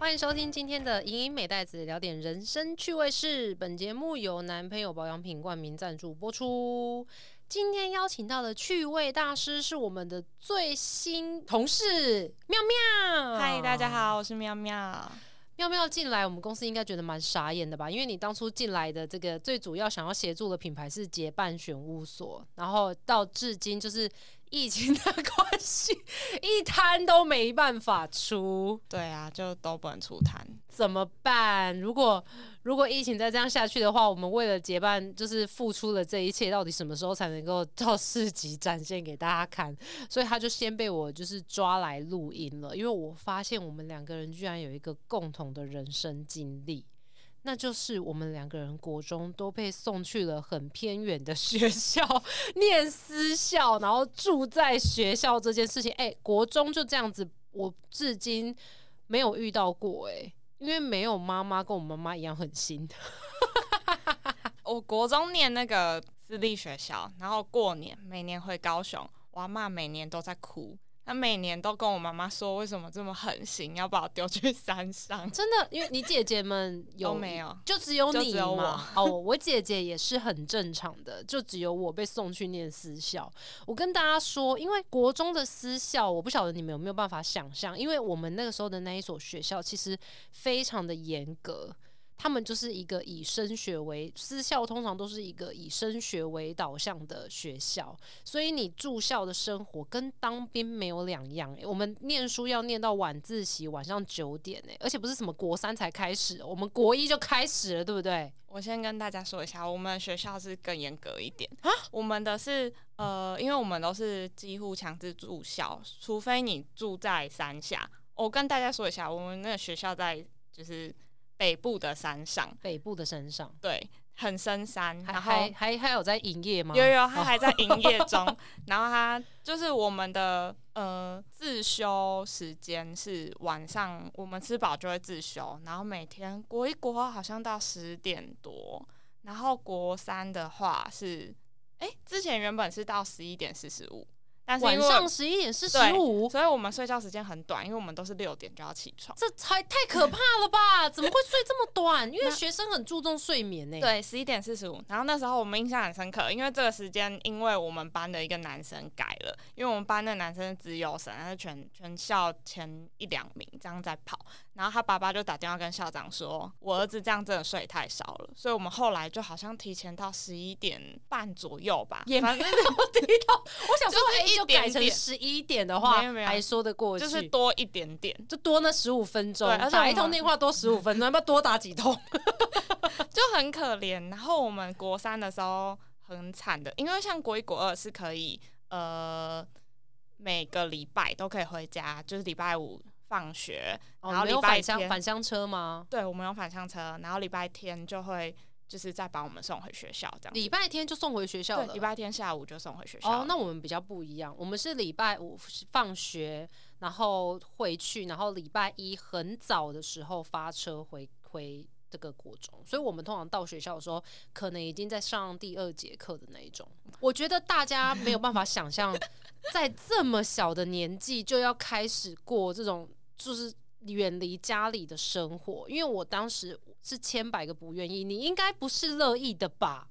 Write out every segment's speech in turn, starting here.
欢迎收听今天的莹莹美袋子聊点人生趣味事。本节目由男朋友保养品冠名赞助播出。今天邀请到的趣味大师是我们的最新同事妙妙。嗨，大家好，我是妙妙。妙妙进来，我们公司应该觉得蛮傻眼的吧？因为你当初进来的这个最主要想要协助的品牌是结伴选物所，然后到至今就是疫情的关系，一摊都没办法出，对啊，就都不能出摊。怎么办？如果如果疫情再这样下去的话，我们为了结伴，就是付出了这一切，到底什么时候才能够到市集展现给大家看？所以他就先被我就是抓来录音了，因为我发现我们两个人居然有一个共同的人生经历，那就是我们两个人国中都被送去了很偏远的学校 念私校，然后住在学校这件事情，哎，国中就这样子，我至今没有遇到过，哎。因为没有妈妈跟我妈妈一样狠心。我国中念那个私立学校，然后过年每年回高雄，我妈每年都在哭。他每年都跟我妈妈说，为什么这么狠心，要把我丢去山上？真的，因为你姐姐们有没有？就只有你吗？哦，我姐姐也是很正常的，就只有我被送去念私校。我跟大家说，因为国中的私校，我不晓得你们有没有办法想象，因为我们那个时候的那一所学校其实非常的严格。他们就是一个以升学为私校，通常都是一个以升学为导向的学校，所以你住校的生活跟当兵没有两样。我们念书要念到晚自习，晚上九点诶，而且不是什么国三才开始，我们国一就开始了，对不对？我先跟大家说一下，我们学校是更严格一点啊。我们的是呃，因为我们都是几乎强制住校，除非你住在山下。我跟大家说一下，我们那个学校在就是。北部的山上，北部的山上，对，很深山，然后还还还有在营业吗？有有，他还在营业中。然后他就是我们的呃自修时间是晚上，我们吃饱就会自修，然后每天国一国二好像到十点多，然后国三的话是，哎，之前原本是到十一点四十五。晚上十一点四十五，所以我们睡觉时间很短，因为我们都是六点就要起床。这才太可怕了吧？怎么会睡这么短？因为学生很注重睡眠呢。对，十一点四十五。然后那时候我们印象很深刻，因为这个时间，因为我们班的一个男生改了，因为我们班的男生自由生，他是全全校前一两名这样在跑。然后他爸爸就打电话跟校长说：“我儿子这样真的睡太少了。”所以我们后来就好像提前到十一点半左右吧，也没有提到。我想说，哎。就改成十一点的话，还说得过去，就是多一点点，就多那十五分钟，打一通电话多十五分钟，要不要多打几通？就很可怜。然后我们国三的时候很惨的，因为像国一国二是可以，呃，每个礼拜都可以回家，就是礼拜五放学，然后礼拜天返乡车吗？对，我们有返乡车，然后礼拜天就会。就是再把我们送回学校，这样。礼拜天就送回学校了。礼拜天下午就送回学校。哦，那我们比较不一样，我们是礼拜五放学，然后回去，然后礼拜一很早的时候发车回回这个国中，所以我们通常到学校的时候，可能已经在上第二节课的那一种。我觉得大家没有办法想象，在这么小的年纪就要开始过这种，就是。远离家里的生活，因为我当时是千百个不愿意，你应该不是乐意的吧？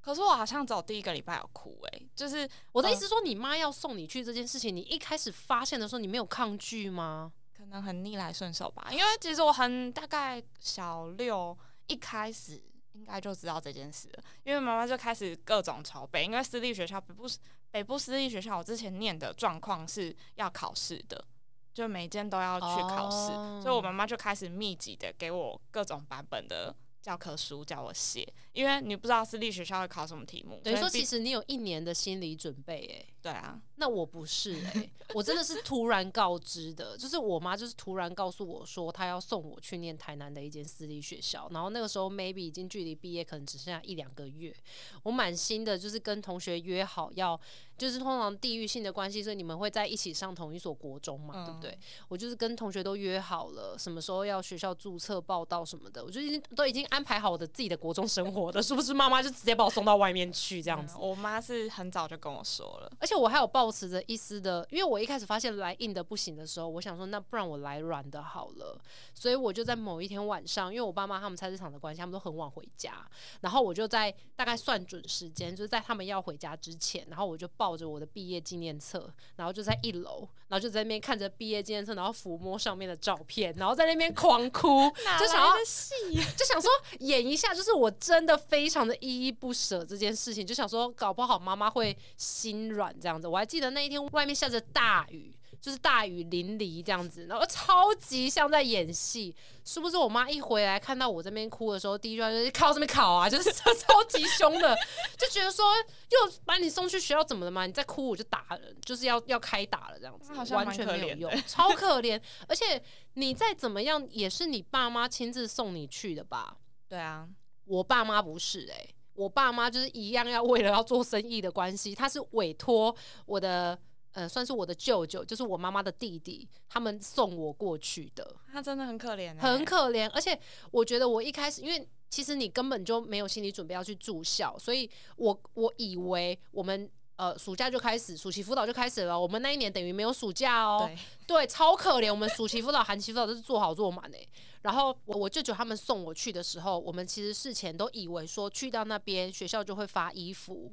可是我好像走第一个礼拜有哭诶，就是我的意思说，你妈要送你去这件事情，你一开始发现的时候，你没有抗拒吗？可能很逆来顺受吧，因为其实我很大概小六一开始应该就知道这件事了，因为妈妈就开始各种筹备，因为私立学校北部北部私立学校，我之前念的状况是要考试的。就每间都要去考试，所以我妈妈就开始密集的给我各种版本的教科书叫我写，因为你不知道私立学校会考什么题目。等于说，其实你有一年的心理准备，哎，对啊。那我不是哎，我真的是突然告知的，就是我妈就是突然告诉我说，她要送我去念台南的一间私立学校，然后那个时候 maybe 已经距离毕业可能只剩下一两个月，我满心的就是跟同学约好要。就是通常地域性的关系，所以你们会在一起上同一所国中嘛，对不对？我就是跟同学都约好了，什么时候要学校注册报到什么的，我就已经都已经安排好我的自己的国中生活的，是不是？妈妈就直接把我送到外面去这样子。我妈是很早就跟我说了，而且且我还有抱持着一丝的，因为我一开始发现来硬的不行的时候，我想说那不然我来软的好了，所以我就在某一天晚上，因为我爸妈他们菜市场的关系，他们都很晚回家，然后我就在大概算准时间，就是在他们要回家之前，然后我就抱着我的毕业纪念册，然后就在一楼，然后就在那边看着毕业纪念册，然后抚摸上面的照片，然后在那边狂哭，就想要戏，就想说演一下，就是我真的非常的依依不舍这件事情，就想说搞不好妈妈会心软这样子。我还记得那一天外面下着大雨，就是大雨淋漓这样子，然后超级像在演戏。是不是我妈一回来看到我这边哭的时候，第一句话就是靠这边考啊，就是 超级凶的，就觉得说又把你送去学校怎么了嘛？你再哭我就打人，就是要要开打了这样子，完全没有用，超可怜。而且你再怎么样也是你爸妈亲自送你去的吧？对啊，我爸妈不是哎，我爸妈就是一样要为了要做生意的关系，他是委托我的。呃，算是我的舅舅，就是我妈妈的弟弟，他们送我过去的。他真的很可怜，很可怜。而且我觉得我一开始，因为其实你根本就没有心理准备要去住校，所以我我以为我们呃暑假就开始，暑期辅导就开始了。我们那一年等于没有暑假哦，对，超可怜。我们暑期辅导、寒期辅导都是做好做满诶。然后我我舅舅他们送我去的时候，我们其实事前都以为说去到那边学校就会发衣服，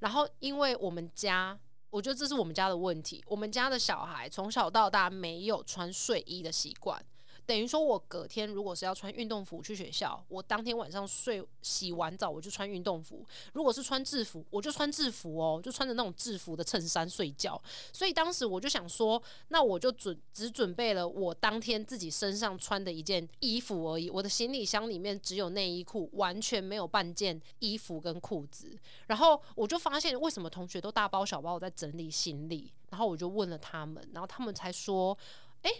然后因为我们家。我觉得这是我们家的问题。我们家的小孩从小到大没有穿睡衣的习惯。等于说，我隔天如果是要穿运动服去学校，我当天晚上睡洗完澡我就穿运动服；如果是穿制服，我就穿制服哦，就穿着那种制服的衬衫睡觉。所以当时我就想说，那我就准只准备了我当天自己身上穿的一件衣服而已。我的行李箱里面只有内衣裤，完全没有半件衣服跟裤子。然后我就发现，为什么同学都大包小包在整理行李？然后我就问了他们，然后他们才说，哎。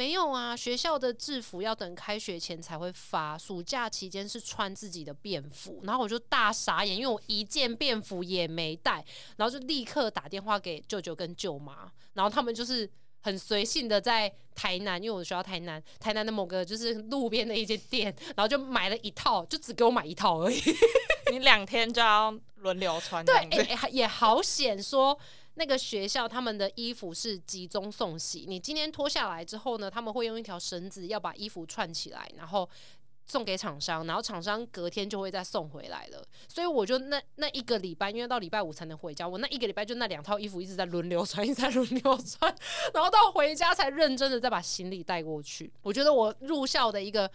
没有啊，学校的制服要等开学前才会发，暑假期间是穿自己的便服。然后我就大傻眼，因为我一件便服也没带，然后就立刻打电话给舅舅跟舅妈，然后他们就是很随性的在台南，因为我的学校台南，台南的某个就是路边的一间店，然后就买了一套，就只给我买一套而已。你两天就要轮流穿，对，也好险说。那个学校他们的衣服是集中送洗，你今天脱下来之后呢，他们会用一条绳子要把衣服串起来，然后送给厂商，然后厂商隔天就会再送回来了。所以我就那那一个礼拜，因为到礼拜五才能回家，我那一个礼拜就那两套衣服一直在轮流穿，一直在轮流穿，然后到回家才认真的再把行李带过去。我觉得我入校的一个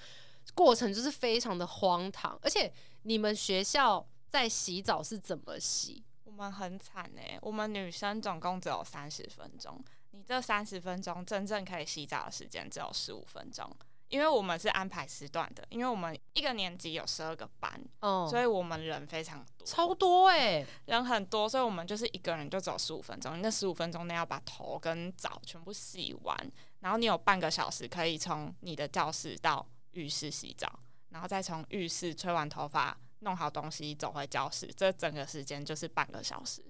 过程就是非常的荒唐，而且你们学校在洗澡是怎么洗？我们很惨哎，我们女生总共只有三十分钟，你这三十分钟真正可以洗澡的时间只有十五分钟，因为我们是安排时段的，因为我们一个年级有十二个班，哦，所以我们人非常多，超多哎，人很多，所以我们就是一个人就走十五分钟，那十五分钟内要把头跟澡全部洗完，然后你有半个小时可以从你的教室到浴室洗澡，然后再从浴室吹完头发。弄好东西走回教室，这整个时间就是半个小时，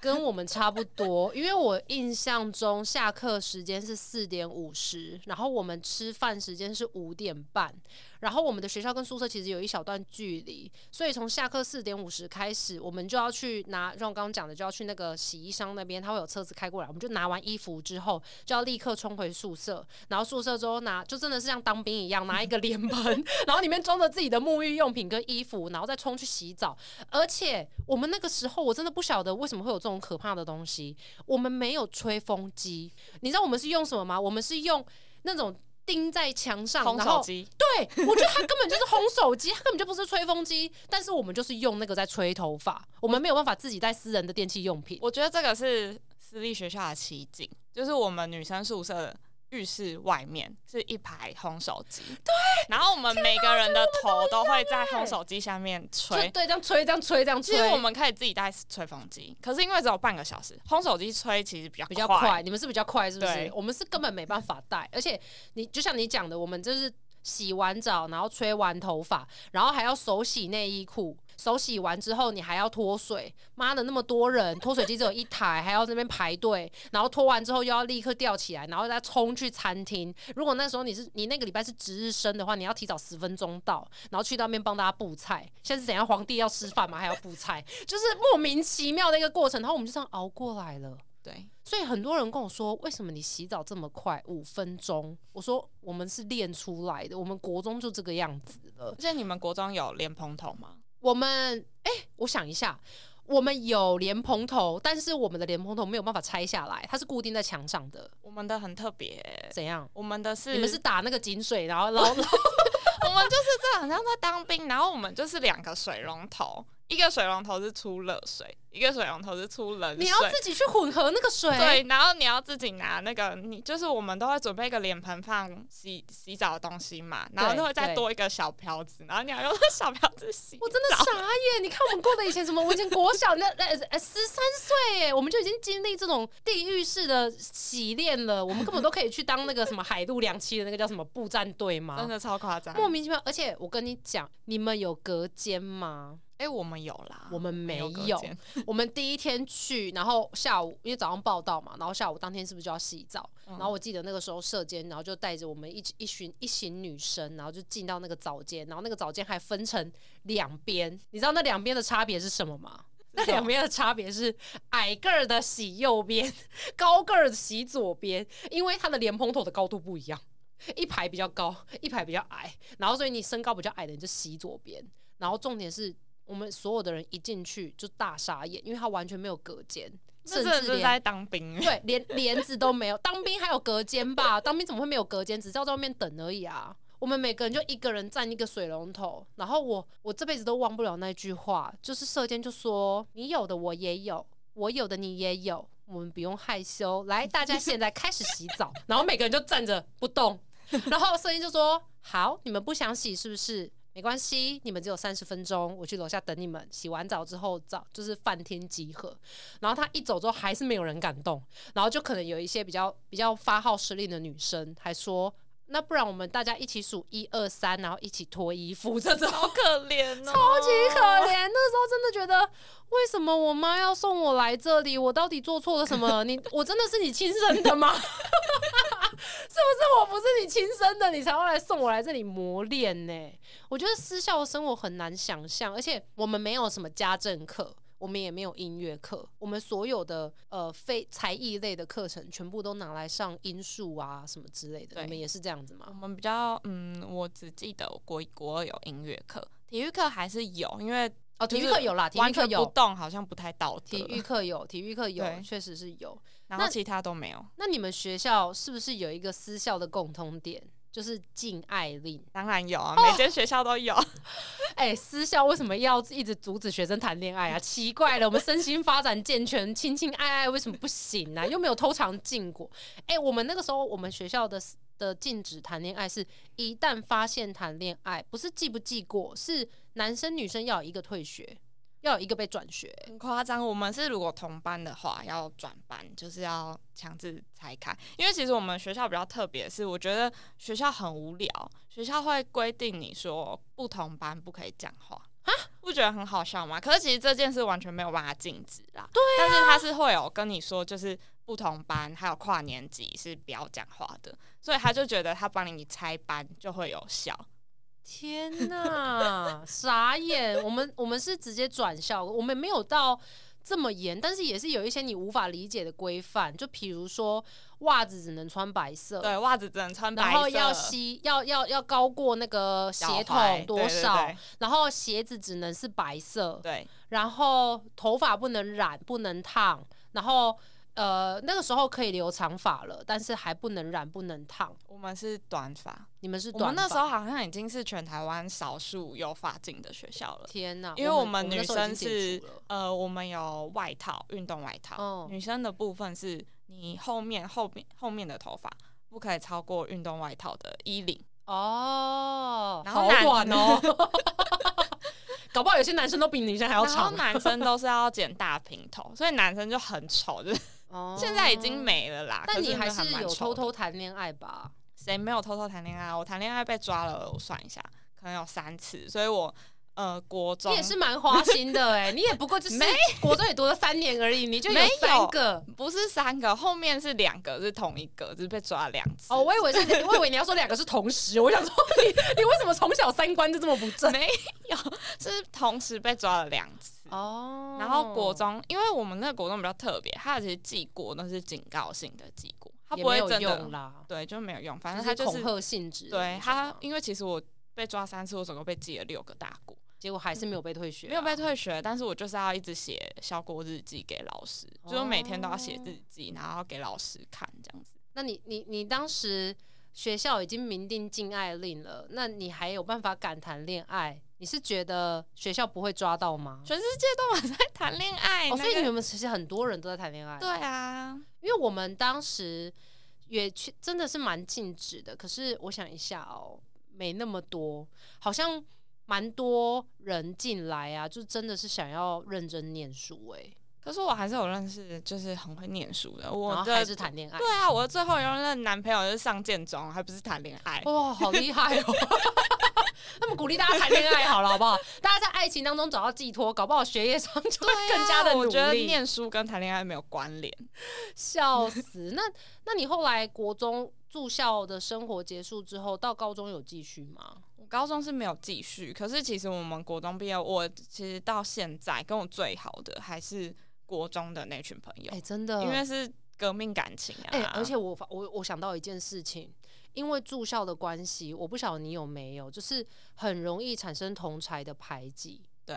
跟我们差不多。因为我印象中下课时间是四点五十，然后我们吃饭时间是五点半。然后我们的学校跟宿舍其实有一小段距离，所以从下课四点五十开始，我们就要去拿，像我刚刚讲的，就要去那个洗衣箱那边，他会有车子开过来，我们就拿完衣服之后，就要立刻冲回宿舍，然后宿舍之后拿，就真的是像当兵一样，拿一个脸盆，然后里面装着自己的沐浴用品跟衣服，然后再冲去洗澡。而且我们那个时候，我真的不晓得为什么会有这种可怕的东西，我们没有吹风机，你知道我们是用什么吗？我们是用那种。钉在墙上，然后 对我觉得它根本就是烘手机，它根本就不是吹风机。但是我们就是用那个在吹头发，我们没有办法自己带私人的电器用品。我觉得这个是私立学校的奇景，就是我们女生宿舍。浴室外面是一排烘手机，对，然后我们每个人的头都会在烘手机下面吹，对，这样吹，这样吹，这样吹。其实我们可以自己带吹风机，可是因为只有半个小时，烘手机吹其实比较比较快。你们是比较快，是不是？我们是根本没办法带，而且你就像你讲的，我们就是洗完澡，然后吹完头发，然后还要手洗内衣裤，手洗完之后你还要脱水，妈的那么多人，脱水机只有一台，还要那边排队，然后脱完之后又要立刻吊起来，然后再冲去餐厅。如果那时候你是你那个礼拜是值日生的话，你要提早十分钟到，然后去那边帮大家布菜。现在是怎样？皇帝要吃饭吗？还要布菜，就是莫名其妙的一个过程。然后我们就这样熬过来了。对，所以很多人跟我说，为什么你洗澡这么快，五分钟？我说我们是练出来的，我们国中就这个样子了。而且你们国中有莲蓬头吗？我们哎、我想一下，我们有莲蓬头，但是我们的莲蓬头没有办法拆下来，它是固定在墙上的。我们的很特别欸、怎样？我们的是你们是打那个井水，然后捞捞 我们就是这很像在当兵，然后我们就是两个水龙头，一个水龙头是出热水，一个水龙头是出冷水。你要自己去混合那个水。对，然后你要自己拿那个，你就是我们都会准备一个脸盆放洗洗澡的东西嘛，然后对就会再多一个小瓢子，然后你要用小瓢子洗。我真的傻眼！你看我们过的以前什么？我以前国小那呃呃十三岁耶，我们就已经经历这种地狱式的洗练了。我们根本都可以去当那个什么海陆两栖的那个叫什么步战队吗？真的超夸张。莫名其妙。而且我跟你讲，你们有隔间吗？哎、我们有啦，我们没有。我们第一天去，然后下午因为早上报道嘛，然后下午当天是不是就要洗澡？嗯然后我记得那个时候社监，然后就带着我们一起一群一行女生，然后就进到那个澡间，然后那个澡间还分成两边，你知道那两边的差别是什么吗？那两边的差别是矮个儿的洗右边，高个儿的洗左边，因为它的莲蓬头的高度不一样，一排比较高，一排比较矮，然后所以你身高比较矮的你就洗左边，然后重点是我们所有的人一进去就大傻眼，因为他完全没有隔间，甚至在当兵。对，连帘子都没有。当兵还有隔间吧？当兵怎么会没有隔间？只是要在外面等而已啊。我们每个人就一个人站一个水龙头，然后我我这辈子都忘不了那句话，就是射监就说你有的我也有，我有的你也有，我们不用害羞，来，大家现在开始洗澡，然后每个人就站着不动，然后射监就说好，你们不想洗是不是？没关系，你们只有三十分钟，我去楼下等你们。洗完澡之后，早就是饭厅集合。然后他一走之后，还是没有人敢动。然后就可能有一些比较比较发号施令的女生，还说：“那不然我们大家一起数一二三，然后一起脱衣服。”这种好可怜哦，超级可怜。那时候真的觉得，为什么我妈要送我来这里？我到底做错了什么？你我真的是你亲生的吗？是不是我不是你亲生的，你才会来送我来这里磨练呢？我觉得私校的生活很难想象，而且我们没有什么家政课。我们也没有音乐课，我们所有的呃非才艺类的课程全部都拿来上音数啊什么之类的。对你们也是这样子我吗？们比较嗯，我只记得我国一国二有音乐课，体育课还是有，因为哦，体育就是课有啦，体育课有，动好像不太道德。体育课有，体育课有，对确实是有。那然后其他都没有。那你们学校是不是有一个私校的共通点，就是禁爱令？当然有哦啊，每间学校都有。哎、私校为什么要一直阻止学生谈恋爱啊？奇怪了，我们身心发展健全，亲亲爱爱为什么不行呢、又没有偷尝禁果。哎、我们那个时候，我们学校的的禁止谈恋爱是，一旦发现谈恋爱，不是记不记过，是男生女生要有一个退学，要有一个被转学。很夸张，我们是如果同班的话要转班，就是要强制拆开。因为其实我们学校比较特别，是我觉得学校很无聊，学校会规定你说不同班不可以讲话啊，不觉得很好笑吗？可是其实这件事完全没有办法禁止啦，对、但是他是会有跟你说，就是不同班还有跨年级是不要讲话的，所以他就觉得他帮你拆班就会有效。天呐，傻眼！我们我们是直接转校，我们没有到这么严，但是也是有一些你无法理解的规范，就比如说袜子只能穿白色，对，袜子只能穿白色，然后要吸要要要高过那个鞋筒多少，对然后鞋子只能是白色，对对。然后头发不能染，不能烫，然后呃那个时候可以留长发了，但是还不能染，不能烫。我们是短发。你们是短发？们那时候好像已经是全台湾少数有发镜的学校了，天呐，因为我们女生是呃，我们有外套，运动外套，嗯女生的部分是你后面后面后面的头发不可以超过运动外套的衣领，哦，好然后短 哦，搞不好有些男生都比女生还要然后长。男生都是要剪大平头，所以男生就很丑，就是哦现在已经，没了啦。但你还是有偷偷谈恋爱吧？谁没有偷偷谈恋爱？我谈恋爱被抓了，我算一下，可能有三次，所以我呃国中，你也是蛮花心的哎、你也不过就是国中也读了三年而已，你就有三个。不是三个，后面是两个是同一个，只是被抓了两次。哦，我以为是，我以为你要说两个是同时，我想说 你你为什么从小三观就这么不正？没有，是同时被抓了两次。哦然后国中，因为我们那个国中比较特别，它其实记过那是警告性的记过，它不会有真的，用啦，对，就没有用。反反正它就是恐吓性质。对它，因为其实我被抓三次，我总共被记了六个大过，结果还是没有被退学啊、没有被退学，但是我就是要一直写小国日记给老师，就是每天都要写哦日记，然后给老师看这样子。那你你你当时学校已经明定禁爱令了，那你还有办法敢谈恋爱？你是觉得学校不会抓到吗？全世界都有在谈恋爱，哦，所以那个你们其实很多人都在谈恋爱。对，啊，因为我们当时也去真的是蛮禁止的，可是我想一下哦，没那么多，好像蛮多人进来啊，就真的是想要认真念书哎、可是我还是有认识就是很会念书的，我的是谈恋爱。对啊，我的最后一任男朋友就是上建中，还不是谈恋爱。哇，好厉害哦！那么鼓励大家谈恋爱好了，好不好？大家在爱情当中找到寄托，搞不好学业上就会更加的努力。啊我觉得念书跟谈恋爱没有关联。笑死。那那你后来国中住校的生活结束之后，到高中有继续吗？我高中是没有继续，可是其实我们国中毕业，我其实到现在跟我最好的还是国中的那群朋友，哎、真的，因为是革命感情啊。哎、而且我发我我想到一件事情，因为住校的关系，我不晓得你有没有，就是很容易产生同才的排挤，对，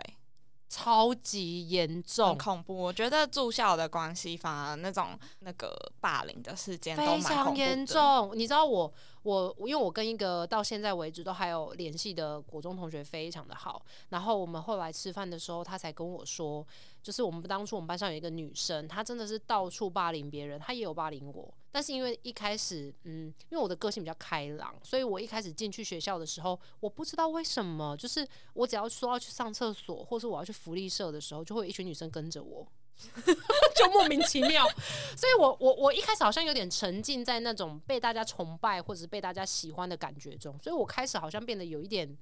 超级严重很。恐怖。我觉得住校的关系，反而那种那个霸凌的事件都非常严。重，你知道我我因为我跟一个到现在为止都还有联系的国中同学非常的好，然后我们后来吃饭的时候，他才跟我说，就是我们当初我们班上有一个女生，她真的是到处霸凌别人，她也有霸凌我，但是因为一开始，嗯，因为我的个性比较开朗，所以我一开始进去学校的时候，我不知道为什么，就是我只要说要去上厕所，或是我要去福利社的时候，就会有一群女生跟着我。就莫名其妙，所以我我我一开始好像有点沉浸在那种被大家崇拜或者是被大家喜欢的感觉中，所以我开始好像变得有一点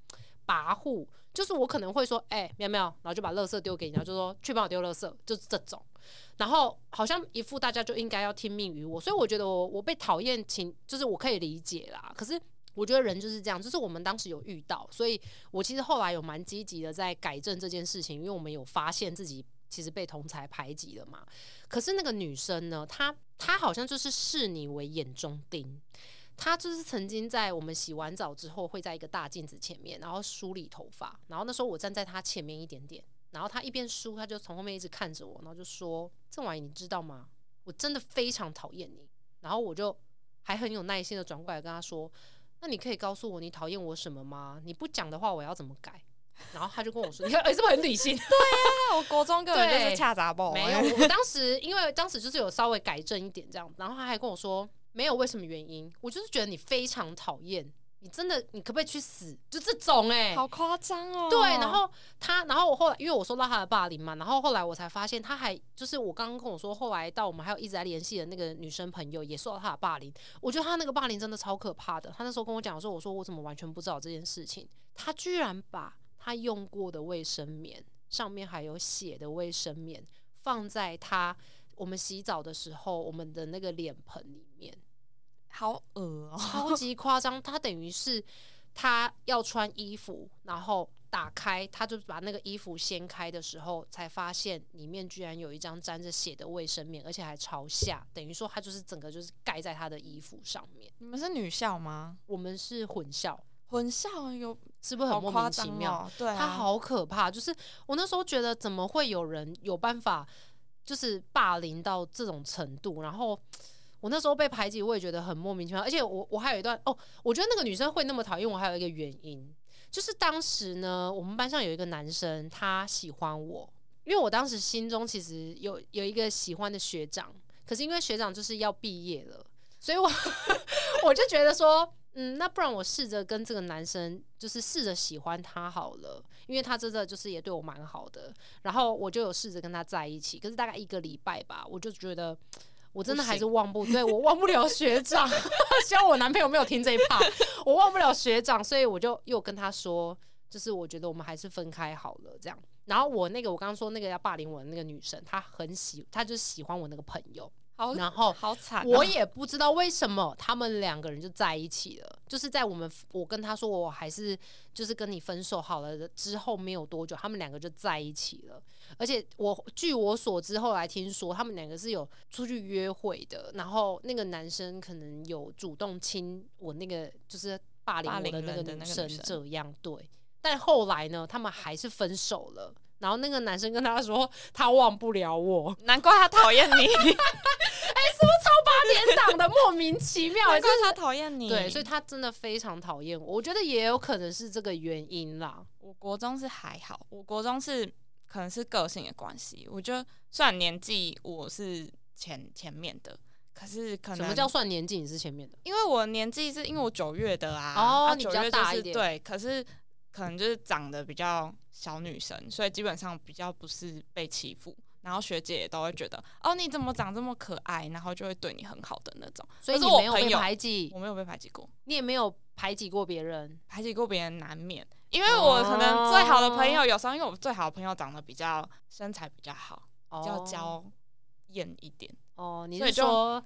跋扈，就是我可能会说，哎、喵喵，然后就把垃圾丢给你，然后就说去帮我丢垃圾，就是这种，然后好像一副大家就应该要听命于我，所以我觉得我我被讨厌情，就是我可以理解啦，可是。我觉得人就是这样，就是我们当时有遇到，所以我其实后来有蛮积极的在改正这件事情，因为我们有发现自己其实被同才排挤了嘛。可是那个女生呢，她她好像就是视你为眼中钉。她就是曾经在我们洗完澡之后，会在一个大镜子前面，然后梳理头发。然后那时候我站在他前面一点点，然后他一边梳，他就从后面一直看着我，然后就说：“这玩意，你知道吗？我真的非常讨厌你。”然后我就还很有耐心的转过来跟他说：“那你可以告诉我你讨厌我什么吗？你不讲的话，我要怎么改？”然后他就跟我说：“ 你看，哎、是不是很理性？”对啊我国中根本就是恰杂爆，没有，我我当时因为当时就是有稍微改正一点这样，然后他还跟我说没有为什么原因，我就是觉得你非常讨厌，你真的你可不可以去死？就这种哎、好夸张哦。对，然后他，然后我后来因为我说到他的霸凌嘛，然后后来我才发现他还就是我刚刚跟我说，后来到我们还有一直在联系的那个女生朋友也受到他的霸凌，我觉得他那个霸凌真的超可怕的。他那时候跟我讲说，我说我怎么完全不知道这件事情，他居然把他用过的卫生棉上面还有血的卫生棉放在他我们洗澡的时候我们的那个脸盆里面。好恶哦、超级夸张。他等于是他要穿衣服，然后打开，他就把那个衣服掀开的时候，才发现里面居然有一张沾着血的卫生棉，而且还朝下，等于说他就是整个就是盖在他的衣服上面。你们是女校吗？我们是混校，混校有是不是很莫名其妙？哦，对啊，他好可怕，就是我那时候觉得怎么会有人有办法，就是霸凌到这种程度，然后。我那时候被排挤，我也觉得很莫名其妙。而且我我还有一段哦，我觉得那个女生会那么讨厌我，还有一个原因，就是当时呢，我们班上有一个男生，他喜欢我，因为我当时心中其实有有一个喜欢的学长，可是因为学长就是要毕业了，所以我 我就觉得说，嗯，那不然我试着跟这个男生，就是试着喜欢他好了，因为他真的就是也对我蛮好的，然后我就有试着跟他在一起，可是大概一个礼拜吧，我就觉得。我真的还是忘不，对我忘不了学长。希望我男朋友没有听这一趴，我忘不了学长，所以我就又跟他说，就是我觉得我们还是分开好了这样。然后我那个我刚刚说那个要霸凌我的那个女生，她很喜，她就喜欢我那个朋友。好，然后好惨哦、我也不知道为什么他们两个人就在一起了，就是在我们我跟他说我还是就是跟你分手好了之后没有多久，他们两个就在一起了。而且我据我所知，后来听说他们两个是有出去约会的，然后那个男生可能有主动亲我那个就是霸凌我的那个女生这样对。但后来呢，他们还是分手了。然后那个男生跟他说，他忘不了我，难怪他讨厌你，哎欸，是不是超八点档的莫名其妙，难就怪他讨厌你。对，所以他真的非常讨厌我。我觉得也有可能是这个原因啦。我国中是还好，我国中是可能是个性的关系。我觉得虽然年纪我是前前面的，可是可能什么叫算年纪？你是前面的因为我年纪是因为我九月的啊，哦你比较大一点对，可是可能就是长得比较小女生，所以基本上比较不是被欺负。然后学姐也都会觉得，哦，你怎么长这么可爱，然后就会对你很好的那种。所以可你没有被排挤，我没有被排挤过，你也没有排挤过别人。排挤过别人难免，因为我可能最好的朋友，有时候因为我最好的朋友长得比较身材比较好，比较哦娇艳一点，哦，你所以就是说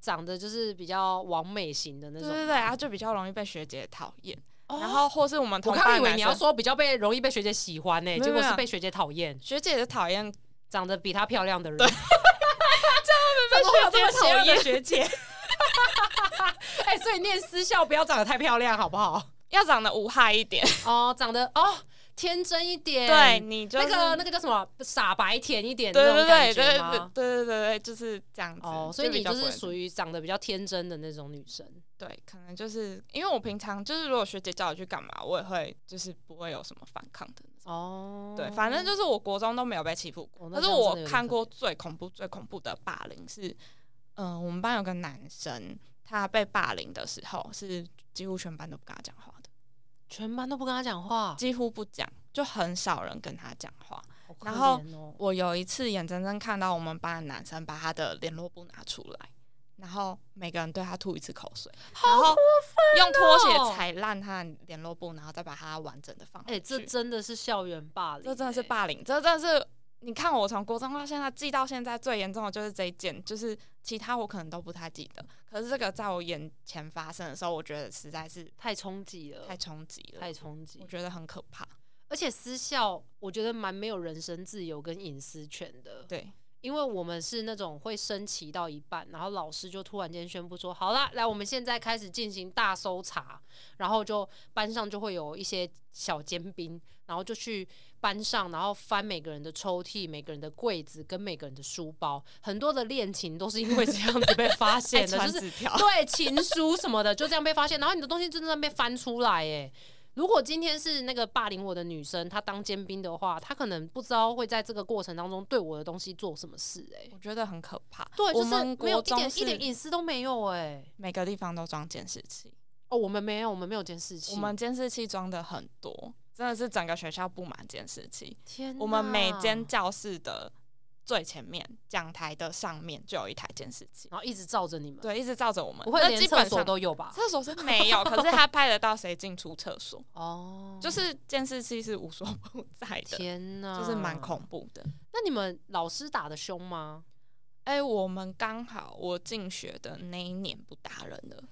长得就是比较完美型的那种？对对对，然后就比较容易被学姐讨厌。哦然后或是我们我同刚以为你要说比较被容易被学姐喜欢呢、没有结果是被学姐讨厌，学姐是讨厌长得比她漂亮的人。对 这样会有这么被学姐讨厌学姐？哎、所以念私校不要长得太漂亮，好不好？要长得无害一点，哦，长得哦天真一点，对你就是那个那个叫什么傻白甜一点的对那种感对对对对觉吗？对对对对，就是这样子。哦，所以你就是属于于长得比较天真的那种女生。对，可能就是因为我平常就是如果学姐叫我去干嘛，我也会就是不会有什么反抗的。哦，对，反正就是我国中都没有被欺负过。可是我看过最恐怖、最恐怖的霸凌是，嗯、我们班有个男生，他被霸凌的时候是几乎全班都不跟他讲话的，全班都不跟他讲话，几乎不讲，就很少人跟他讲话。然后我有一次眼睁睁看到我们班的男生把他的联络簿拿出来，然后每个人对他吐一次口水，然后用拖鞋踩烂他的联络簿，然后再把它完整的放哎、回去。这真的是校园霸凌、这真的是哎霸凌，这真的是你看我从国中到现在记到现在最严重的就是这一件，就是其他我可能都不太记得，可是这个在我眼前发生的时候，我觉得实在是太冲击了，太冲击了，太冲击我。觉得很可怕。而且私校我觉得蛮没有人身自由跟隐私权的，对，因为我们是那种会升旗到一半，然后老师就突然间宣布说：“好了，来，我们现在开始进行大搜查。”然后就班上就会有一些小尖兵，然后就去班上，然后翻每个人的抽屉、每个人的柜子跟每个人的书包，很多的恋情都是因为这样子被发现的，就是对情书什么的就这样被发现，然后你的东西真的被翻出来，哎。如果今天是那个霸凌我的女生，她当尖兵的话，她可能不知道会在这个过程当中对我的东西做什么事、哎，我觉得很可怕。对，我就是们没有一点一点隐私都没有、哎，每个地方都装监视器，哦，我们没有，我们没有监视器，我们监视器装的很多，真的是整个学校布满监视器。天，我们每间教室的最前面讲台的上面就有一台监视器，然后一直照着你们，对，一直照着我们。不会那连厕所基本上都有吧？厕所是没有，可是他拍得到谁进出厕所，哦，就是监视器是无所不在的，天哪，就是蛮恐。怖的。那你们老师打的凶吗？哎、我们刚好我进学的那一年不打人了，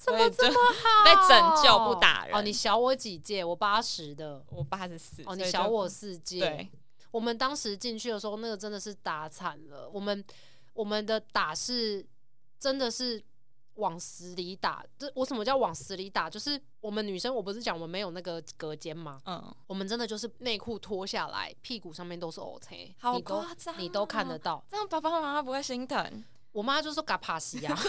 怎么这么好？被拯救不打人哦，你小我几届？我八十的。我八十四，哦，你小我四届。对，我们当时进去的时候，那个真的是打惨了。我们我们的打是真的是往死里打。这我什么叫往死里打？就是我们女生，我不是讲我们没有那个隔间吗？嗯，我们真的就是内裤脱下来，屁股上面都是 O C，好你都夸张你都看得哦到。这样爸爸妈妈不会心疼？我妈就说嘎帕西呀。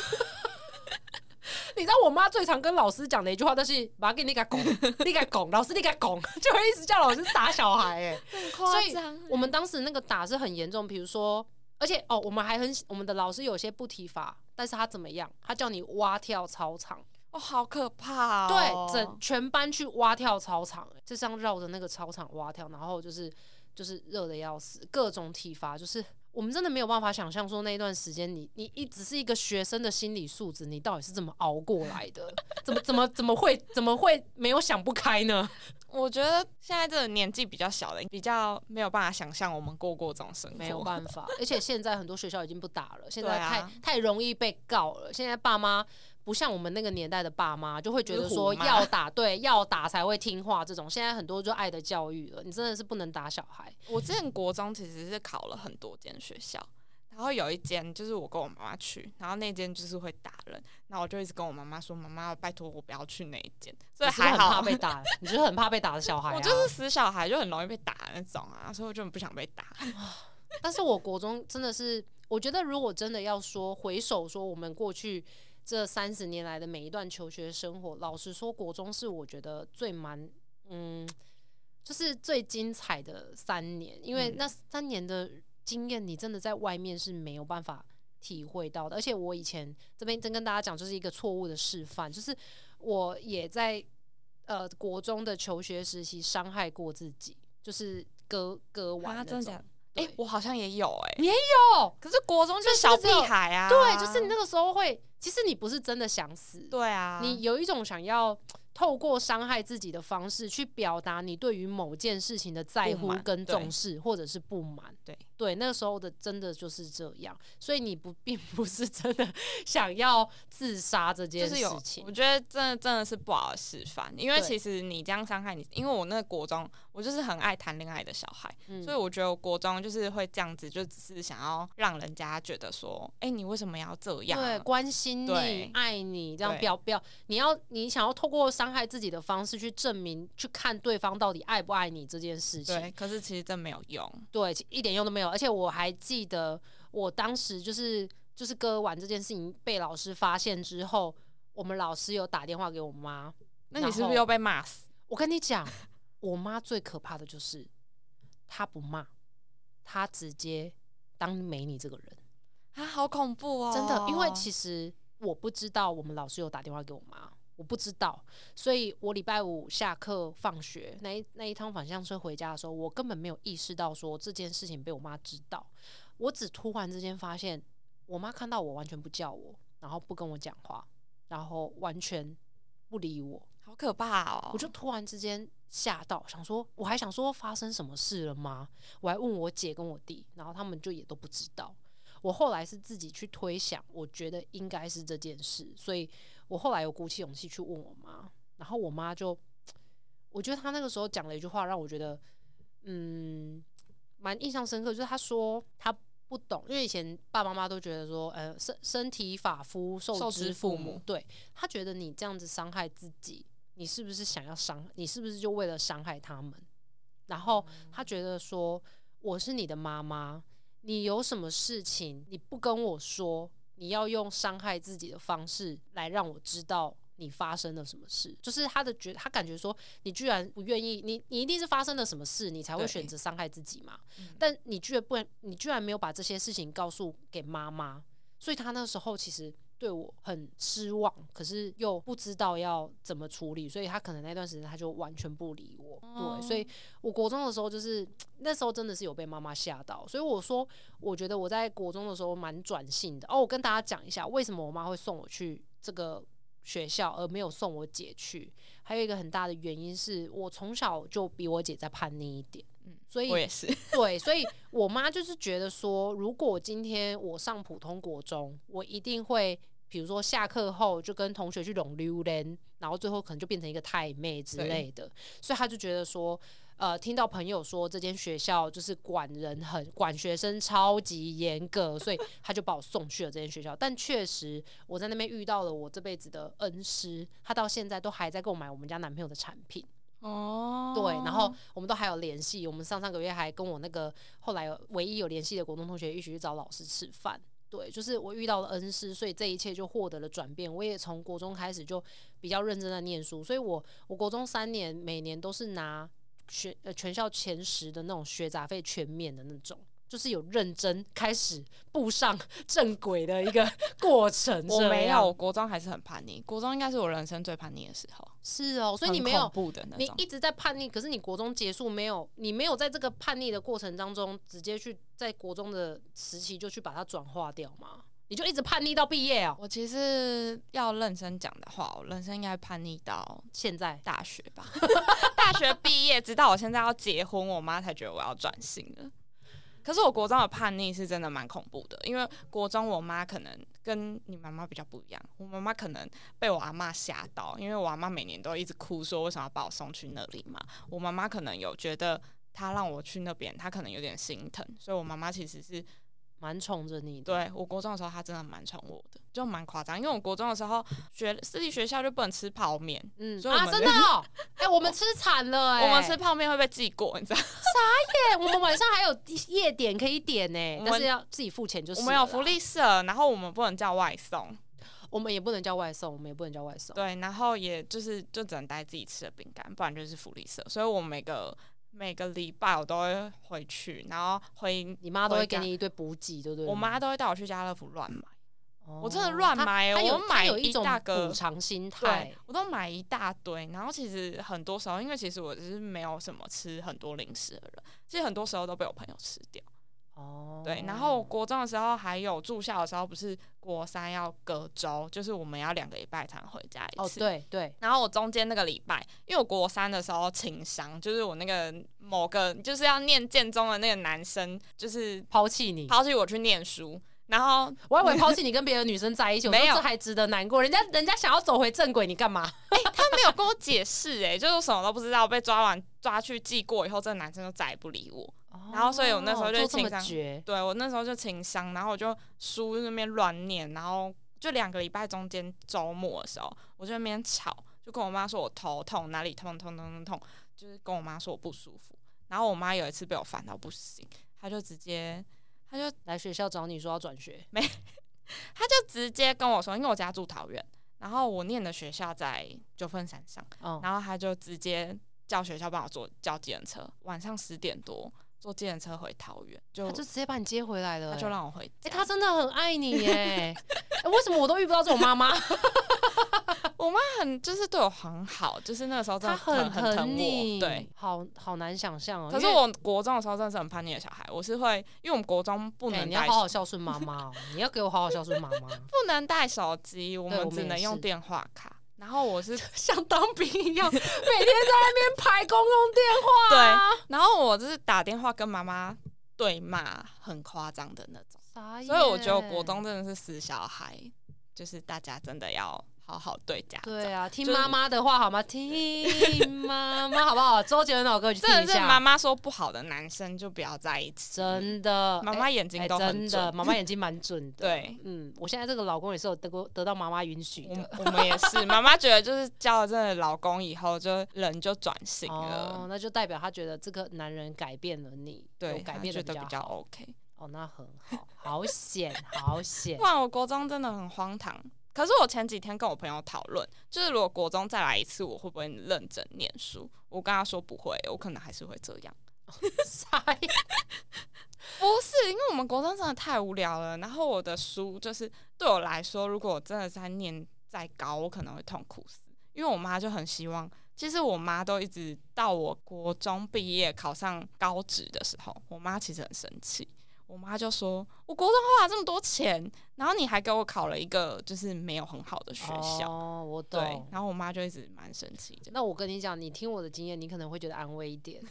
你知道我妈最常跟老师讲的一句话，就是“把给你个拱，你个拱，老师你个拱”，就会一直叫老师打小孩、哎，很所以。我们当时那个打是很严重，比如说，而且哦，我们还很我们的老师有些不体罚，但是他怎么样？他叫你蛙跳操场，哦，好可怕哦！对，整全班去蛙跳操场，就这样绕着那个操场蛙跳，然后就是就是热的要死，各种体罚，就是我们真的没有办法想象说那一段时间你你一直是一个学生的心理素质，你到底是怎么熬过来的？怎么怎么怎么会怎么会没有想不开呢？我觉得现在这个年纪比较小的，比较没有办法想象我们过过这种生活。没有办法，而且现在很多学校已经不打了，现在太、太容易被告了。现在爸妈不像我们那个年代的爸妈，就会觉得说要打，对，要打才会听话。这种现在很多就爱的教育了，你真的是不能打小孩。我之前国中其实是考了很多间学校，然后有一间就是我跟我妈妈去，然后那间就是会打人，然后我就一直跟我妈妈说：“妈妈，拜托我不要去那一间。”所以还好怕被打，你就是很怕被打的小孩、啊。我就是死小孩，就很容易被打的那种啊，所以我就很不想被打。但是我国中真的是，我觉得如果真的要说回首说我们过去这三十年来的每一段求学生活，老实说，国中是我觉得最蛮嗯，就是最精彩的三年，因为嗯那三年的经验，你真的在外面是没有办法体会到的。而且我以前这边真跟大家讲，就是一个错误的示范，就是我也在呃国中的求学时期伤害过自己，就是割割腕那种。哎、对。我好像也有哎、你也有，可是国中就是是小屁孩啊，对，就是你那个时候会，其实你不是真的想死，对啊，你有一种想要透过伤害自己的方式去表达你对于某件事情的在乎跟重视，或者是不满。对对，那个时候的真的就是这样，所以你不并不是真的 想要自杀这件就是有事，情我。觉得真的真的是不好的示范，因为其实你这样伤害你，因为我那个国中，我就是很爱谈恋爱的小孩，嗯所以我觉得我国中就是会这样子，就只是想要让人家觉得说，哎、你为什么要这样？对，关心你、爱你，这样不要不要，你要你想要透过伤害自己的方式去证明、去看对方到底爱不爱你这件事情。对，可是其实真没有用。对，一点用都没有。而且我还记得，我当时就是就是割完这件事情被老师发现之后，我们老师有打电话给我妈。那你是不是又被骂死？我跟你讲，我妈最可怕的就是她不骂，她直接当没你这个人。啊，好恐怖哦！真的，因为其实我不知道我们老师有打电话给我妈，我不知道，所以我礼拜五下课放学那一那一趟返乡车回家的时候，我根本没有意识到说这件事情被我妈知道，我只突然之间发现，我妈看到我完全不叫我，然后不跟我讲话，然后完全不理我，好可怕哦！我就突然之间吓到，想说我还想说发生什么事了吗？我还问我姐跟我弟，然后他们就也都不知道。我后来是自己去推想，我觉得应该是这件事，所以我后来有鼓起勇气去问我妈，然后我妈就，我觉得她那个时候讲了一句话，让我觉得，嗯，蛮印象深刻，就是她说她不懂，因为以前爸爸妈妈都觉得说，呃，身身体发肤受受之父母对她觉得你这样子伤害自己，你是不是想要伤？你是不是就为了伤害他们？然后她觉得说，我是你的妈妈，你有什么事情你不跟我说，你要用伤害自己的方式来让我知道你发生了什么事。就是他的觉，他感觉说你居然不愿意，你你一定是发生了什么事，你才会选择伤害自己嘛。嗯但你居然不能，你居然没有把这些事情告诉给妈妈，所以他那时候其实。对我很失望，可是又不知道要怎么处理，所以他可能那段时间他就完全不理我。哦对，所以我国中的时候就是那时候真的是有被妈妈吓到，所以我说我觉得我在国中的时候蛮转性的。哦，我跟大家讲一下为什么我妈会送我去这个学校，而没有送我姐去。还有一个很大的原因是我从小就比我姐再叛逆一点，嗯所以我也是，对，所以我妈就是觉得说，如果今天我上普通国中，我一定会，比如说下课后就跟同学去拢溜连，然后最后可能就变成一个太妹之类的，所以他就觉得说。呃，听到朋友说这间学校就是管人很管学生超级严格，所以他就把我送去了这间学校。但确实，我在那边遇到了我这辈子的恩师，他到现在都还在购买我们家男朋友的产品。哦对，然后我们都还有联系，我们上上个月还跟我那个后来唯一有联系的国中同学一起去找老师吃饭。对，就是我遇到了恩师，所以这一切就获得了转变。我也从国中开始就比较认真的念书，所以我我国中三年每年都是拿学呃全校前十的那种学杂费全免的那种。就是有认真开始步上正轨的一个 过程。我没有，我国中还是很叛逆，国中应该是我人生最叛逆的时候，是哦，所以你没有的那。你一直在叛逆，可是你国中结束没有？你没有在这个叛逆的过程当中，直接去在国中的时期就去把它转化掉吗？你就一直叛逆到毕业啊。我其实要认真讲的话，我人生应该叛逆到现在大学吧。大学毕业，直到我现在要结婚，我妈才觉得我要转型了。可是我国中的叛逆是真的蛮恐怖的，因为国中我妈可能跟你妈妈比较不一样，我妈妈可能被我阿妈吓到，因为我阿妈每年都一直哭说为什么要把我送去那里嘛。我妈妈可能有觉得她让我去那边，她可能有点心疼，所以我妈妈其实是蛮宠着你的。对我国中的时候，他真的蛮宠我的，就蛮夸张。因为我国中的时候学私立学校就不能吃泡面，嗯啊，真的哦，哎、我们吃惨了哎、我们吃泡面会被记过，你知道啥耶，我们晚上还有夜点可以点呢、但是要自己付钱就是。我们有福，利社，然后我们不能叫外送，我们也不能叫外送，我们也不能叫外送。对，然后也就是就只能带自己吃的饼干，不然就是福利社。所以我每个每个礼拜我都会回去，然后回你妈都会给你一堆补给，对不对？我妈都会带我去家乐福乱买，哦，我真的乱买我买一她有一种大个补偿心对态，我都买一大堆。然后其实很多时候，因为其实我只是没有什么吃很多零食的人，其实很多时候都被我朋友吃掉。哦，对，然后国中的时候还有住校的时候，不是国三要隔周，就是我们要两个礼拜才能回家一哦，次。对对，然后我中间那个礼拜，因为我国三的时候情商，就是我那个某个就是要念建中的那个男生，就是抛弃你，抛弃我去念书，然后 我还以为抛弃你跟别的女生在一起，我说没有这还值得难过，人家人家想要走回正轨，你干嘛？他没有跟我解释，哎，就是我什么都不知道，被抓完抓去记过以后，这个男生就再也不理我。然后所以我那时候就情商绝，对我那时候就情商，然后我就书那边乱念，然后就两个礼拜中间周末的时候，我就在那边吵，就跟我妈说我头痛，哪里痛痛痛痛痛，就是跟我妈说我不舒服。然后我妈有一次被我烦到不行，她就直接，她就来学校找你说要转学，没她就直接跟我说，因为我家住桃园，然后我念的学校在九份山上，嗯，然后她就直接叫学校帮我坐叫计程车，晚上十点多坐计程车回桃园，就他就直接把你接回来了、就让我回哎、家。他真的很爱你耶、哎为什么我都遇不到这种妈妈？我妈很就是对我很好，就是那个时候真的很很疼我，对。，好好难想象哦。可是我国中的时候真的是很叛逆的小孩，我是会，因为我们国中不哎能带、你要好好孝顺妈妈哦，你要给我好好孝顺妈妈，不能带手机，我们只能用电话卡。然后我是 像当兵一样，每天在那边排公用电话对，，然后我就是打电话跟妈妈对骂，很夸张的那种。所以我觉得我国中真的是死小孩，就是大家真的要好好对家长。对啊，听就是妈妈的话好吗？听妈妈好不好？周杰伦老歌去听真的是。妈妈说不好的男生就不要在一起。真的，妈妈眼睛真的，准。妈妈眼睛蛮准的。对，嗯，我现在这个老公也是有得过得到妈妈允许的。我们也是，妈妈觉得就是交了这个老公以后，就人就转型了，哦，那就代表她觉得这个男人改变了你，对，有改她变的比较。OK。哦，那很好，好险，好险不。然我国中真的很荒唐。可是我前几天跟我朋友讨论，就是如果国中再来一次，我会不会认真念书？我跟他说不会，我可能还是会这样。傻眼不是，因为我们国中真的太无聊了。然后我的书就是对我来说，如果我真的在念再高，我可能会痛苦死。因为我妈就很希望，其实我妈都一直到我国中毕业考上高职的时候，我妈其实很生气。我妈就说：“我国中花了这么多钱，然后你还给我考了一个就是没有很好的学校。哦，我对懂，。然后我妈就一直蛮生气的。那我跟你讲，你听我的经验，你可能会觉得安慰一点，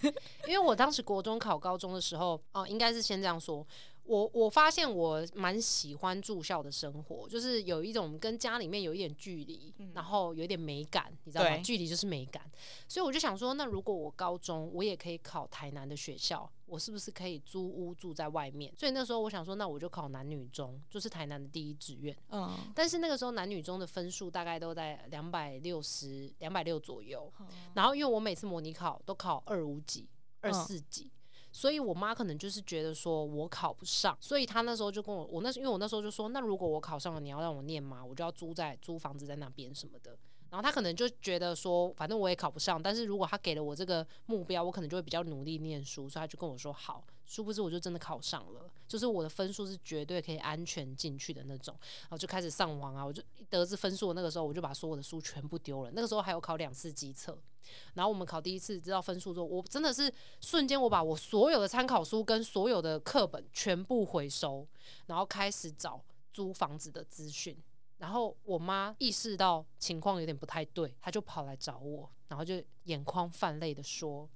因为我当时国中考高中的时候，哦、应该是先这样说。我我发现我蛮喜欢住校的生活，就是有一种跟家里面有一点距离，嗯然后有一点美感，你知道吗？距离就是美感，所以我就想说，那如果我高中我也可以考台南的学校，我是不是可以租屋住在外面？所以那时候我想说，那我就考男女中，就是台南的第一志愿。嗯，但是那个时候男女中的分数大概都在两百六十、两百六左右。嗯然后因为我每次模拟考都考二五几、二四几，所以我妈可能就是觉得说我考不上，所以她那时候就跟我，我那时因为我那时候就说，那如果我考上了，你要让我念吗？我就要租在租房子在那边什么的。然后她可能就觉得说，反正我也考不上，但是如果她给了我这个目标，我可能就会比较努力念书，所以她就跟我说好。殊不知我就真的考上了，就是我的分数是绝对可以安全进去的那种。然后就开始上网啊，我就得知分数的那个时候，我就把所有的书全部丢了。那个时候还有考两次机测，然后我们考第一次知道分数之后，我真的是瞬间我把我所有的参考书跟所有的课本全部回收，然后开始找租房子的资讯。然后我妈意识到情况有点不太对，她就跑来找我，然后就眼眶泛泪的说：“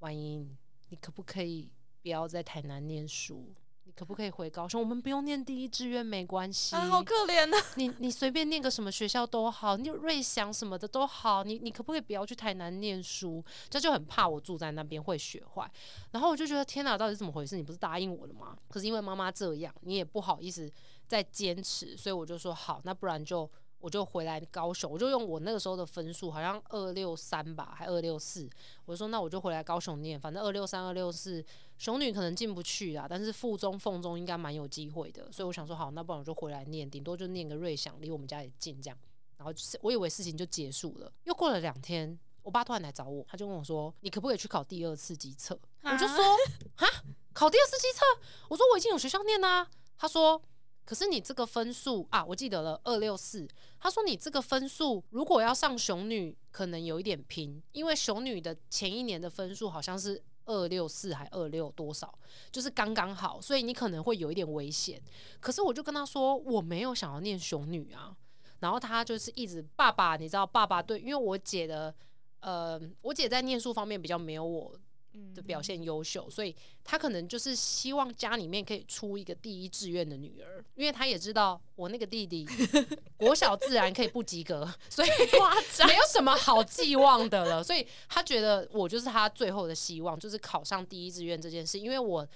婉莹，你可不可以不要在台南念书？你可不可以回高雄？我们不用念第一志愿没关系。啊，好可怜啊！你你随便念个什么学校都好，你瑞祥什么的都好，你你可不可以不要去台南念书？他就很怕我住在那边会学坏。然后我就觉得天哪，到底是怎么回事？你不是答应我了吗？可是因为妈妈这样，你也不好意思再坚持，所以我就说好，那不然就我就回来高雄，我就用我那个时候的分数，好像二六三吧，还二六四。我就说那我就回来高雄念，反正二六三、二六四，雄女可能进不去啦，但是附中、凤中应该蛮有机会的。所以我想说好，那不然我就回来念，顶多就念个瑞祥，离我们家也近这样。然后我以为事情就结束了，又过了两天，我爸突然来找我，他就跟我说：“你可不可以去考第二次机测？”我就说：“哈，考第二次机测？”我说：“我已经有学校念啦。”他说：“可是你这个分数啊，我记得了，二六四。”他说：“你这个分数如果要上雄女，可能有一点拼，因为雄女的前一年的分数好像是二六四还二六多少，就是刚刚好，所以你可能会有一点危险。”可是我就跟他说：“我没有想要念雄女啊。”然后他就是一直爸爸，你知道爸爸对，因为我姐的呃，我姐在念书方面比较没有我的表现优秀，所以他可能就是希望家里面可以出一个第一志愿的女儿，因为他也知道我那个弟弟 国小自然可以不及格，所以夸张没有什么好寄望的了，所以他觉得我就是他最后的希望，就是考上第一志愿这件事，因为我。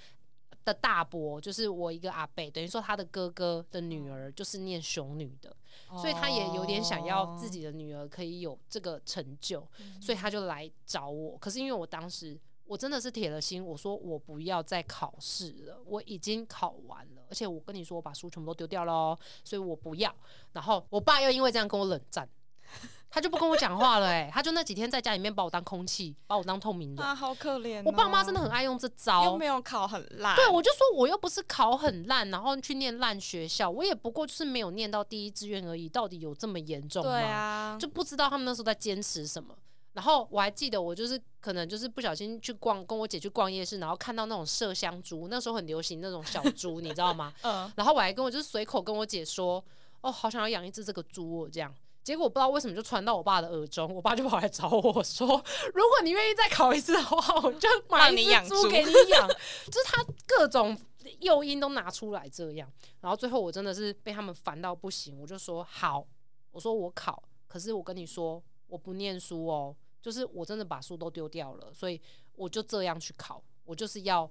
的大伯就是我一个阿伯，等于说他的哥哥的女儿就是念雄女的，所以他也有点想要自己的女儿可以有这个成就，所以他就来找我。可是因为我当时我真的是铁了心，我说我不要再考试了，我已经考完了，而且我跟你说我把书全部都丢掉了哦，所以我不要。然后我爸又因为这样跟我冷战。他就不跟我讲话了，哎，他就那几天在家里面把我当空气，把我当透明人。啊，好可怜！我爸妈真的很爱用这招，又没有考很烂。对，我就说我又不是考很烂，然后去念烂学校，我也不过就是没有念到第一志愿而已。到底有这么严重吗？对啊，就不知道他们那时候在坚持什么。然后我还记得，我就是可能就是不小心去逛，跟我姐去逛夜市，然后看到那种麝香猪，那时候很流行那种小猪，你知道吗？嗯。然后我还跟我就是随口跟我姐说，哦，好想要养一只这个猪哦，这样。结果不知道为什么就传到我爸的耳中，我爸就跑来找我说：“如果你愿意再考一次的话，我就 买一只猪给你 养。”就是他各种诱因都拿出来这样，然后最后我真的是被他们烦到不行，我就说：“好，我说我考，可是我跟你说我不念书哦，就是我真的把书都丢掉了，所以我就这样去考，我就是要。”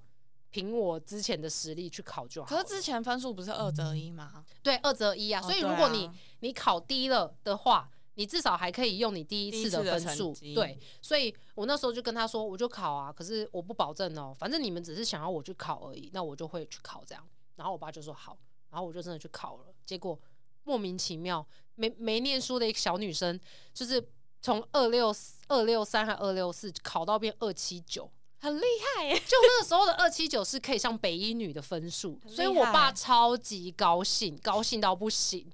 凭我之前的实力去考就好。可是之前分数不是二择一吗？对，二择一啊。所以如果你你考低了的话，你至少还可以用你第一次的分数。对，所以我那时候就跟他说，我就考啊，可是我不保证哦，反正你们只是想要我去考而已，那我就会去考这样。然后我爸就说好，然后我就真的去考了。结果莫名其妙，没没念书的一个小女生，就是从二六二六三还二六四考到变二七九。很厉害，就那个时候的二七九是可以上北一女的分数，所以我爸超级高兴，高兴到不行。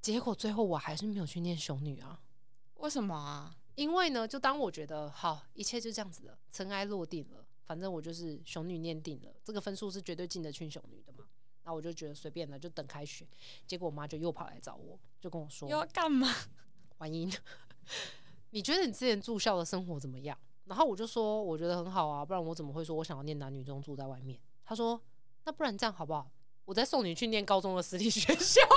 结果最后我还是没有去念雄女啊？为什么啊？因为呢，就当我觉得好，一切就这样子了，尘埃落定了，反正我就是雄女念定了，这个分数是绝对进得去雄女的嘛。那我就觉得随便了，就等开学。结果我妈就又跑来找我，就跟我说要干嘛？欢迎，你觉得你之前住校的生活怎么样？然后我就说，我觉得很好啊，不然我怎么会说我想要念男女中住在外面？他说，那不然这样好不好？我再送你去念高中的私立学校。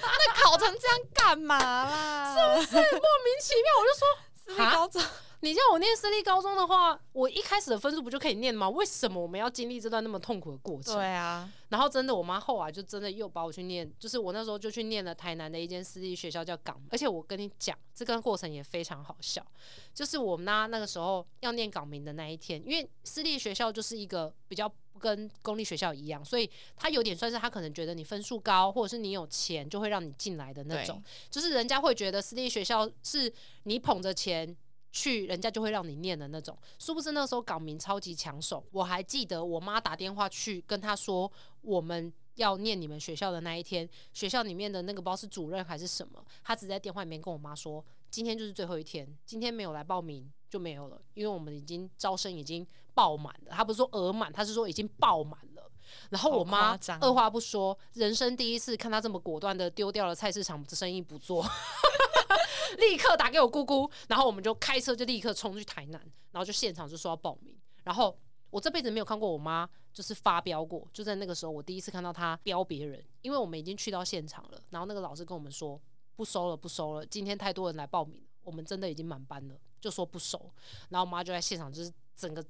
那考成这样干嘛啦？是不是莫名其妙？我就说私立高中。你叫我念私立高中的话，我一开始的分数不就可以念吗？为什么我们要经历这段那么痛苦的过程？对啊。然后真的，我妈后来就真的又把我去念，就是我那时候就去念了台南的一间私立学校，叫港。而且我跟你讲，这个过程也非常好笑。就是我们那那个时候要念港名的那一天，因为私立学校就是一个比较跟公立学校一样，所以他有点算是他可能觉得你分数高，或者是你有钱，就会让你进来的那种。就是人家会觉得私立学校是你捧着钱。去人家就会让你念的那种，殊不知那时候港民超级抢手。我还记得我妈打电话去跟他说，我们要念你们学校的那一天，学校里面的那个不知道是主任还是什么，他只在电话里面跟我妈说，今天就是最后一天，今天没有来报名就没有了，因为我们已经招生已经爆满了，他不是说额满，他是说已经爆满了。然后我妈二话不说，人生第一次看他这么果断的丢掉了菜市场的生意不做，立刻打给我姑姑，然后我们就开车就立刻冲去台南，然后就现场就说要报名。然后我这辈子没有看过我妈就是发飙过，就在那个时候我第一次看到她飙别人，因为我们已经去到现场了，然后那个老师跟我们说不收了不收了，今天太多人来报名了，我们真的已经满班了，就说不收。然后我妈就在现场就是整个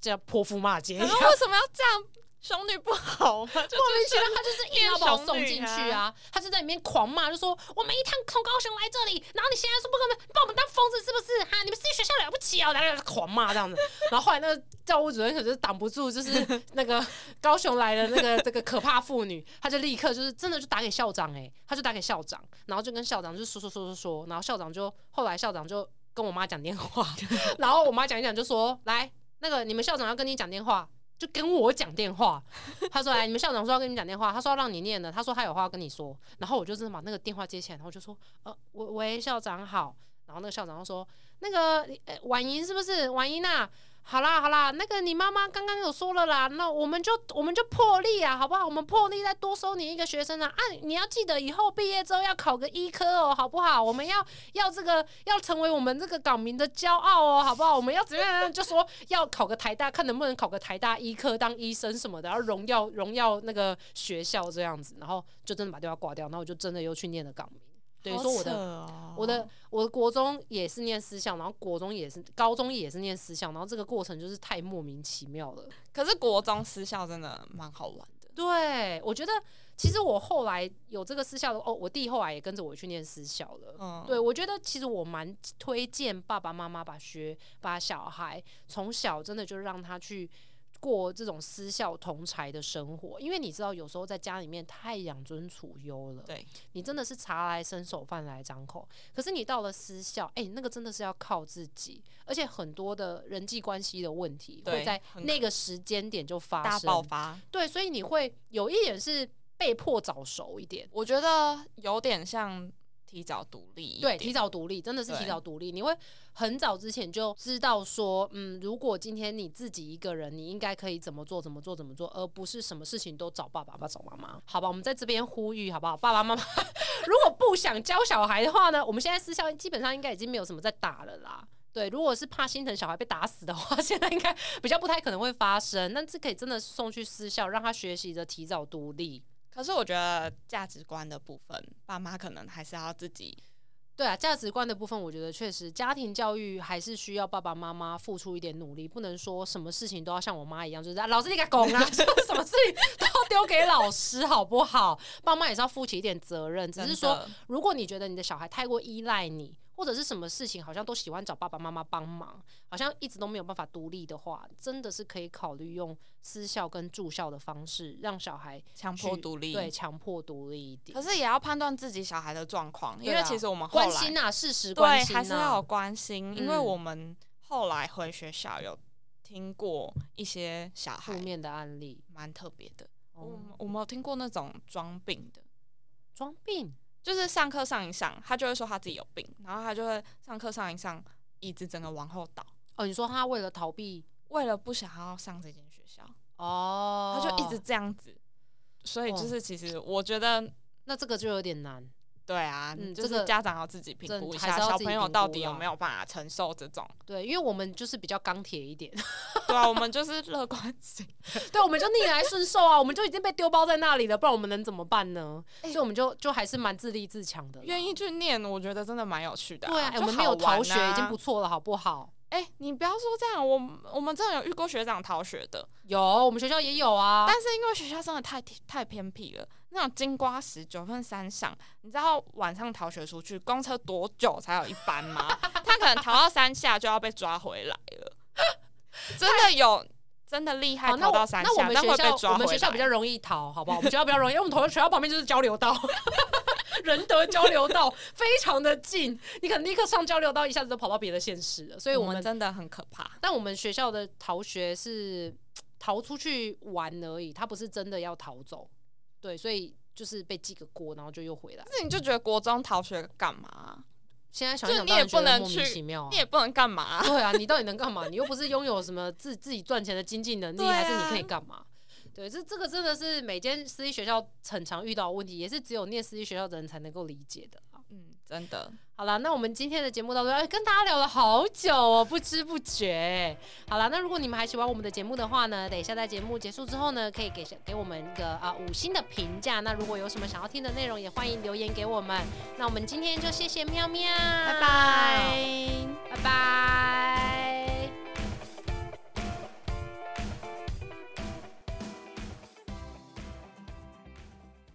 这样泼妇骂街一样然。后为什么要这样？兄弟不好吗？就 莫名其妙，他就是硬要把我送进去啊！他就在里面狂骂，就说我们一趟从高雄来这里，然后你现在说不可能，你把我们当疯子是不是？哈，你们私立学校了不起啊！然后狂骂这样子，然后后来那个教务主任可是挡不住，就是那个高雄来的那个这个可怕妇女，他就立刻就是真的就打给校长哎、他就打给校长，然后就跟校长就说说说说说，然后校长就后来校长就跟我妈讲电话，然后我妈讲一讲就说来那个你们校长要跟你讲电话。就跟我讲电话，他说：“哎，你们校长说要跟你讲电话，他说要让你念的，他说他有话要跟你说。”然后我就真的把那个电话接起来，然后就说：“呃，喂，校长好。”然后那个校长就说：“那个呃婉莹是不是？婉莹呐，好啦好啦，那个你妈妈刚刚有说了啦，那我们就我们就破例啊，好不好？我们破例再多收你一个学生啊！啊，你要记得以后毕业之后要考个医科哦，好不好？我们要要这个要成为我们这个港民的骄傲哦，好不好？我们要怎么样？就说要考个台大，看能不能考个台大医科当医生什么的，要荣耀荣耀那个学校这样子。然后就真的把电话挂掉，然后我就真的又去念了港民。等于说我的的我的我的国中也是念私校，然后国中也是，高中也是念私校，然后这个过程就是太莫名其妙了。可是国中私校真的蛮好玩的。对，我觉得其实我后来有这个私校的哦，我弟后来也跟着我去念私校了。嗯，对，我觉得其实我蛮推荐爸爸妈妈把学把小孩从小真的就让他去过这种私校同才的生活，因为你知道有时候在家里面太养尊处优了，对，你真的是茶来伸手，饭来张口。可是你到了私校，哎、那个真的是要靠自己，而且很多的人际关系的问题会在那个时间点就发爆发。对，所以你会有一点是被迫早熟一点。我觉得有点像提早独立对，提早独立真的是提早独立，你会很早之前就知道说，嗯，如果今天你自己一个人，你应该可以怎么做，怎么做，怎么做，而不是什么事情都找爸爸，爸找妈妈。好吧，我们在这边呼吁，好不好？爸爸妈妈 如果不想教小孩的话呢，我们现在私校基本上应该已经没有什么在打了啦。对，如果是怕心疼小孩被打死的话，现在应该比较不太可能会发生。但是可以真的送去私校，让他学习着提早独立。可是我觉得价值观的部分，爸妈可能还是要自己对啊，价值观的部分，我觉得确实家庭教育还是需要爸爸妈妈付出一点努力，不能说什么事情都要像我妈一样，就是、啊、老师你给拱啊，说什么事情都要丢给老师，好不好？爸妈也是要负起一点责任，只是说，如果你觉得你的小孩太过依赖你，或者是什么事情好像都喜欢找爸爸妈妈帮忙，好像一直都没有办法独立的话，真的是可以考虑用私校跟住校的方式，让小孩强迫独立。对，强迫独立一点可。是也要判断自己小孩的状况，因为其实我们关心啊，事实关对心、啊，还是要有关心，因为嗯我们后来回学校有听过一些小孩负面的案例。蛮特别的。我我们有听过那种装病的，装病，就是上课上一上，他就会说他自己有病，然后他就会上课上一上，椅子整个往后倒，哦，你说他为了逃避为了不想要上这间学校，哦，他就一直这样子。所以哦就是，其实我觉得，那这个就有点难。对啊，就是家长要自己评估一下，还是要小朋友评估到底有没有办法承受这种。对，因为我们就是比较钢铁一点，对啊，我们就是乐观型。对，我们就逆来顺受啊，我们就已经被丢包在那里了，不然我们能怎么办呢？哎所以我们就就还是蛮自立自强的啦。愿意去念，我觉得真的蛮有趣的、对啊，哎就我们没有好玩逃学已经啊不错了，好不好？哎、你不要说这样，我我们真的有遇过学长逃学的，有，我们学校也有啊。但是因为学校真的太太偏僻了，那种金瓜石九份山上，你知道晚上逃学出去，公车多久才有一班吗？他可能逃到山下就要被抓回来了，真的有。真的厉害，逃到山那我下，但们学校。我们学校比较容易逃，好不好？我们学校比较容易，因为我们同学学校旁边就是交流道，仁德交流道非常的近，你可能立刻上交流道，一下子就跑到别的县市了。所以我我们，真的很可怕。但我们学校的逃学是逃出去玩而已，他不是真的要逃走。对，所以就是被记个过，然后就又回来。那你就觉得国中逃学干嘛？现在想想你也不能莫名去其妙啊你。也不能干嘛啊、对啊，你到底能干嘛？你又不是拥有什么自自己赚钱的经济能力，啊还是你可以干嘛？对，这这个真的是每间私立学校很常遇到的问题，也是只有念私立学校的人才能够理解的啊。嗯，真的。好了，那我们今天的节目到这，哎，跟大家聊了好久哦，不知不觉。好了，那如果你们还喜欢我们的节目的话呢，等一下在节目结束之后呢，可以给给我们一个啊、五星的评价。那如果有什么想要听的内容，也欢迎留言给我们。那我们今天就谢谢喵喵，拜拜。拜拜。